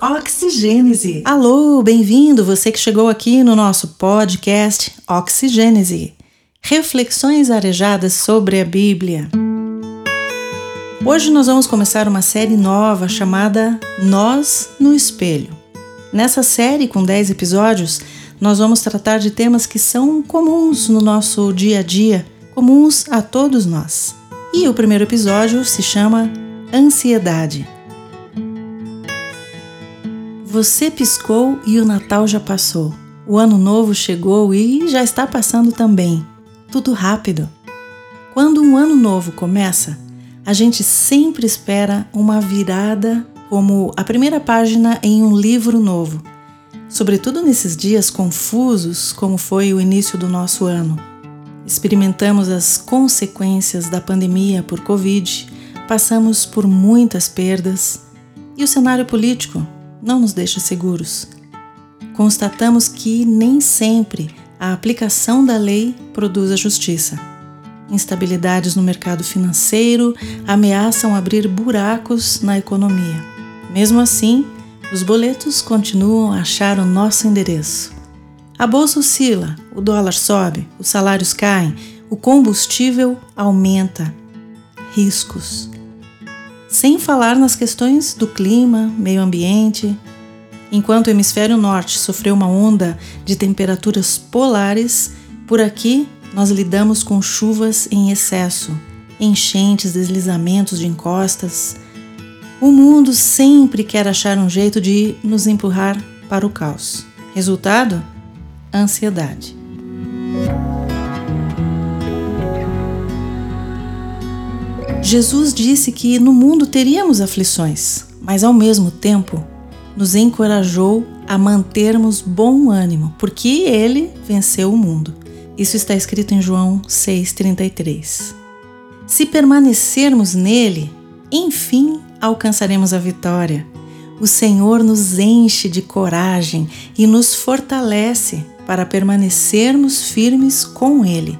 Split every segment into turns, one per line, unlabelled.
Oxigênese. Alô, bem-vindo você que chegou aqui no nosso podcast Oxigênese. Reflexões arejadas sobre a Bíblia. Hoje nós vamos começar uma série nova chamada Nós no Espelho. Nessa série, com 10 episódios, nós vamos tratar de temas que são comuns no nosso dia a dia, comuns a todos nós. E o primeiro episódio se chama Ansiedade. Você piscou e o Natal já passou. O Ano Novo chegou e já está passando também. Tudo rápido. Quando um ano novo começa, a gente sempre espera uma virada como a primeira página em um livro novo, sobretudo nesses dias confusos como foi o início do nosso ano. Experimentamos as consequências da pandemia por Covid, passamos por muitas perdas e o cenário político não nos deixa seguros. Constatamos que nem sempre a aplicação da lei produz a justiça. Instabilidades no mercado financeiro ameaçam abrir buracos na economia. Mesmo assim, os boletos continuam a achar o nosso endereço. A bolsa oscila, o dólar sobe, os salários caem, o combustível aumenta. Riscos sem falar nas questões do clima, meio ambiente. Enquanto o hemisfério norte sofreu uma onda de temperaturas polares, por aqui nós lidamos com chuvas em excesso, enchentes, deslizamentos de encostas. O mundo sempre quer achar um jeito de nos empurrar para o caos. Resultado? Ansiedade. Jesus disse que no mundo teríamos aflições, mas ao mesmo tempo nos encorajou a mantermos bom ânimo, porque ele venceu o mundo. Isso está escrito em João 6,33. Se permanecermos nele, enfim alcançaremos a vitória. O Senhor nos enche de coragem e nos fortalece para permanecermos firmes com Ele.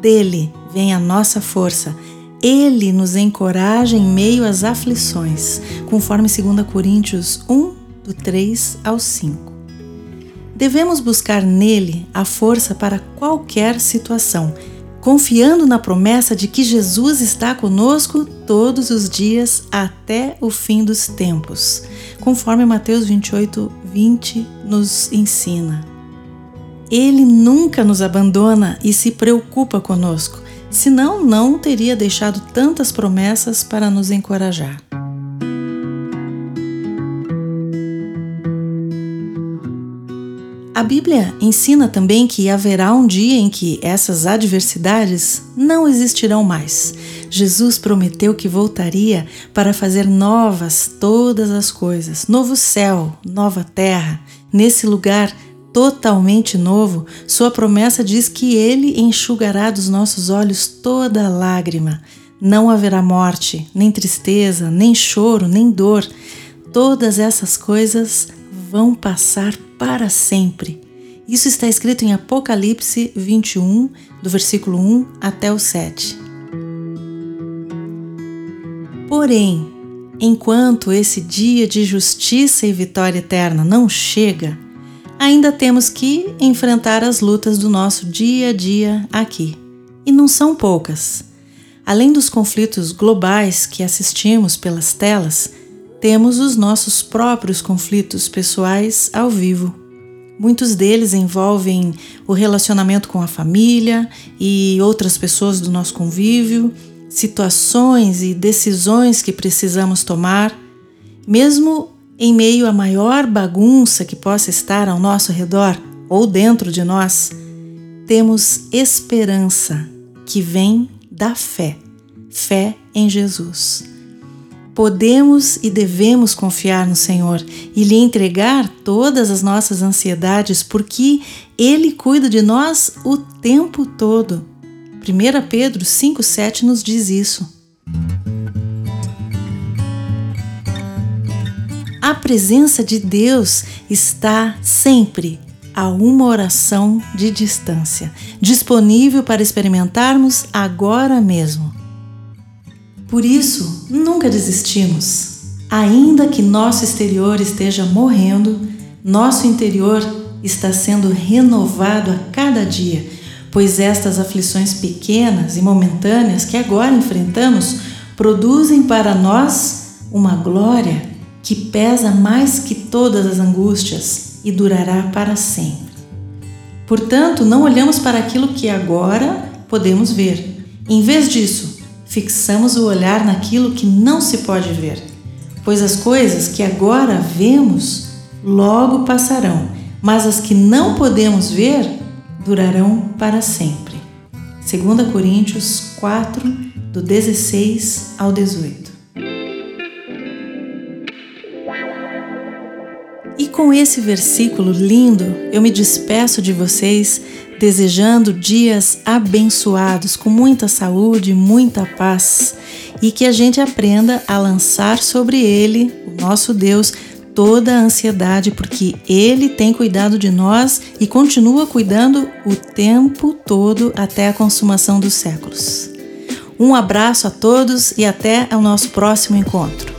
Dele vem a nossa força ele nos encoraja em meio às aflições, conforme 2 Coríntios 1, do 3 ao 5. Devemos buscar nele a força para qualquer situação, confiando na promessa de que Jesus está conosco todos os dias até o fim dos tempos, conforme Mateus 28, 20 nos ensina. Ele nunca nos abandona e se preocupa conosco senão não teria deixado tantas promessas para nos encorajar. A Bíblia ensina também que haverá um dia em que essas adversidades não existirão mais. Jesus prometeu que voltaria para fazer novas todas as coisas, novo céu, nova terra. Nesse lugar totalmente novo, Sua promessa diz que Ele enxugará dos nossos olhos toda lágrima. Não haverá morte, nem tristeza, nem choro, nem dor. Todas essas coisas vão passar para sempre. Isso está escrito em Apocalipse 21, do versículo 1 até o 7. Porém, enquanto esse dia de justiça e vitória eterna não chega, ainda temos que enfrentar as lutas do nosso dia a dia aqui. E não são poucas. Além dos conflitos globais que assistimos pelas telas, temos os nossos próprios conflitos pessoais ao vivo. Muitos deles envolvem o relacionamento com a família e outras pessoas do nosso convívio, situações e decisões que precisamos tomar, mesmo em meio à maior bagunça que possa estar ao nosso redor ou dentro de nós, temos esperança que vem da fé, fé em Jesus. Podemos e devemos confiar no Senhor e lhe entregar todas as nossas ansiedades, porque Ele cuida de nós o tempo todo. 1 Pedro 5,7 nos diz isso. A presença de Deus está sempre a uma oração de distância, disponível para experimentarmos agora mesmo. Por isso, nunca desistimos. Ainda que nosso exterior esteja morrendo, nosso interior está sendo renovado a cada dia, pois estas aflições pequenas e momentâneas que agora enfrentamos produzem para nós uma glória que pesa mais que todas as angústias e durará para sempre. Portanto, não olhamos para aquilo que agora podemos ver. Em vez disso, fixamos o olhar naquilo que não se pode ver, pois as coisas que agora vemos logo passarão, mas as que não podemos ver durarão para sempre. 2 Coríntios 4, do 16 ao 18. E com esse versículo lindo, eu me despeço de vocês, desejando dias abençoados, com muita saúde, muita paz, e que a gente aprenda a lançar sobre Ele, o nosso Deus, toda a ansiedade, porque Ele tem cuidado de nós e continua cuidando o tempo todo até a consumação dos séculos. Um abraço a todos e até o nosso próximo encontro.